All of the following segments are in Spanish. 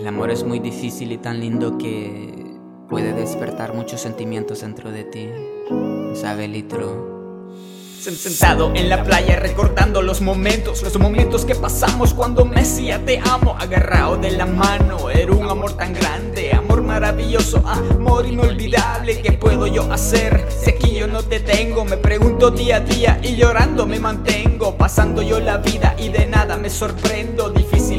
El amor es muy difícil y tan lindo que puede despertar muchos sentimientos dentro de ti. ¿Sabe, Litro? Sentado en la playa recordando los momentos, los momentos que pasamos cuando me decía te amo, agarrado de la mano, era un amor tan grande, amor maravilloso, amor inolvidable, ¿qué puedo yo hacer? Si aquí yo no te tengo, me pregunto día a día y llorando me mantengo, pasando yo la vida y de nada me sorprendo,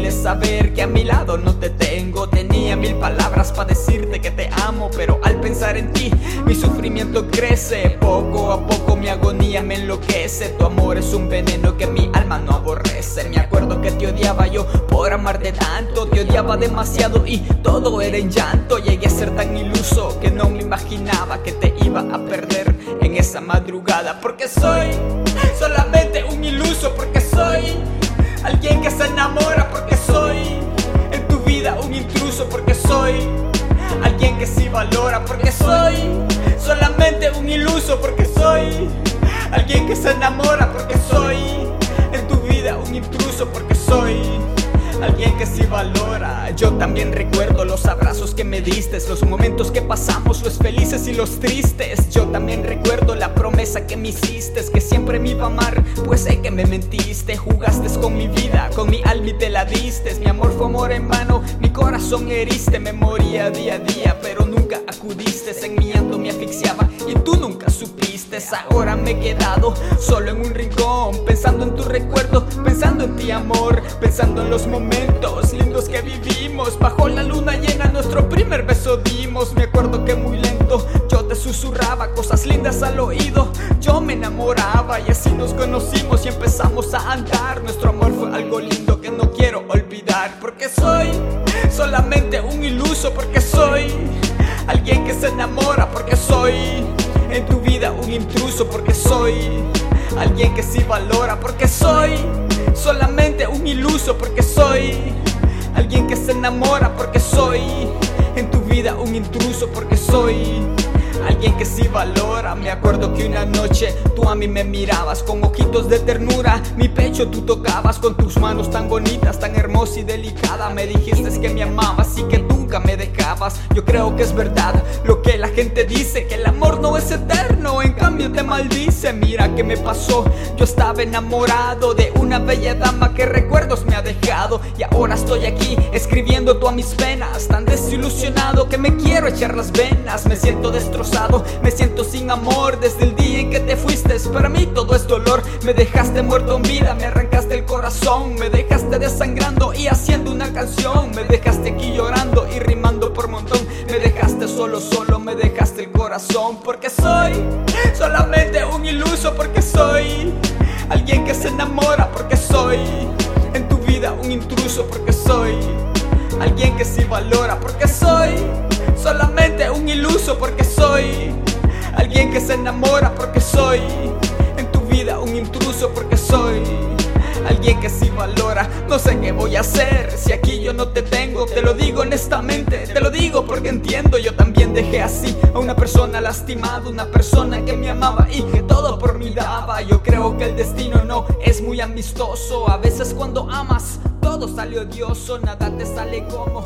saber que a mi lado no te tengo, tenía mil palabras para decirte que te amo, pero al pensar en ti mi sufrimiento crece, poco a poco mi agonía me enloquece. Tu amor es un veneno que mi alma no aborrece. Me acuerdo que te odiaba yo por amarte tanto. Te odiaba demasiado y todo era en llanto. Llegué a ser tan iluso que no me imaginaba que te iba a perder en esa madrugada. Porque soy solamente Porque soy solamente un iluso Porque soy Alguien que se enamora porque soy en tu vida un intruso porque soy alguien que sí valora. Yo también recuerdo los abrazos que me diste, los momentos que pasamos, los felices y los tristes. Yo también recuerdo la promesa que me hiciste, que siempre me iba a amar, pues sé que me mentiste. Jugaste con mi vida, con mi alma y te la diste. Mi amor fue amor en vano, mi corazón heriste, me moría día a día, pero acudiste. En mi llanto me asfixiaba y tú nunca supiste. Ahora me he quedado solo en un rincón Pensando en tu recuerdo, pensando en ti amor Pensando en los momentos lindos que vivimos Bajo la luna llena nuestro primer beso dimos Me acuerdo que muy lento yo te susurraba cosas lindas al oído Yo me enamoraba y así nos conocimos y empezamos a andar Nuestro amor fue algo lindo que no quiero olvidar Porque soy solamente un iluso Porque soy alguien que se enamora Porque soy en tu vida un intruso porque soy. Alguien que sí valora, porque soy solamente un iluso, porque soy. Alguien que se enamora, porque soy en tu vida un intruso, porque soy alguien que sí valora. Me acuerdo que una noche tú a mí me mirabas con ojitos de ternura, mi pecho tú tocabas con tus manos tan bonitas, tan hermosa y delicada. Me dijiste que me amabas y que nunca me dejabas. Yo creo que es verdad lo que la gente dice, que el amor no es eterno, en cambio te maldice. Mira qué me pasó, yo estaba enamorado de una bella dama que recuerdos me ha dejado. Y ahora estoy aquí escribiendo todas mis penas, tan desilusionado que me quiero echar las venas, me siento destrozado me siento sin amor desde el día en que te fuiste. Para mí todo es dolor. Me dejaste muerto en vida Me arrancaste el corazón. Me dejaste desangrando y haciendo una canción. Me dejaste aquí llorando y rimando por montón. Me dejaste solo, solo Me dejaste el corazón Porque soy solamente un iluso Porque soy alguien que se enamora Porque soy en tu vida un intruso Porque soy alguien que sí valora Porque soy solamente un iluso porque soy alguien que se enamora porque soy en tu vida un intruso porque soy alguien que sí valora. No sé qué voy a hacer si aquí yo no te tengo. Te lo digo honestamente, te lo digo porque entiendo. Yo dejé así a una persona lastimada, una persona que me amaba y que todo por mí daba. Yo creo que el destino no es muy amistoso. A veces cuando amas todo sale odioso, nada te sale como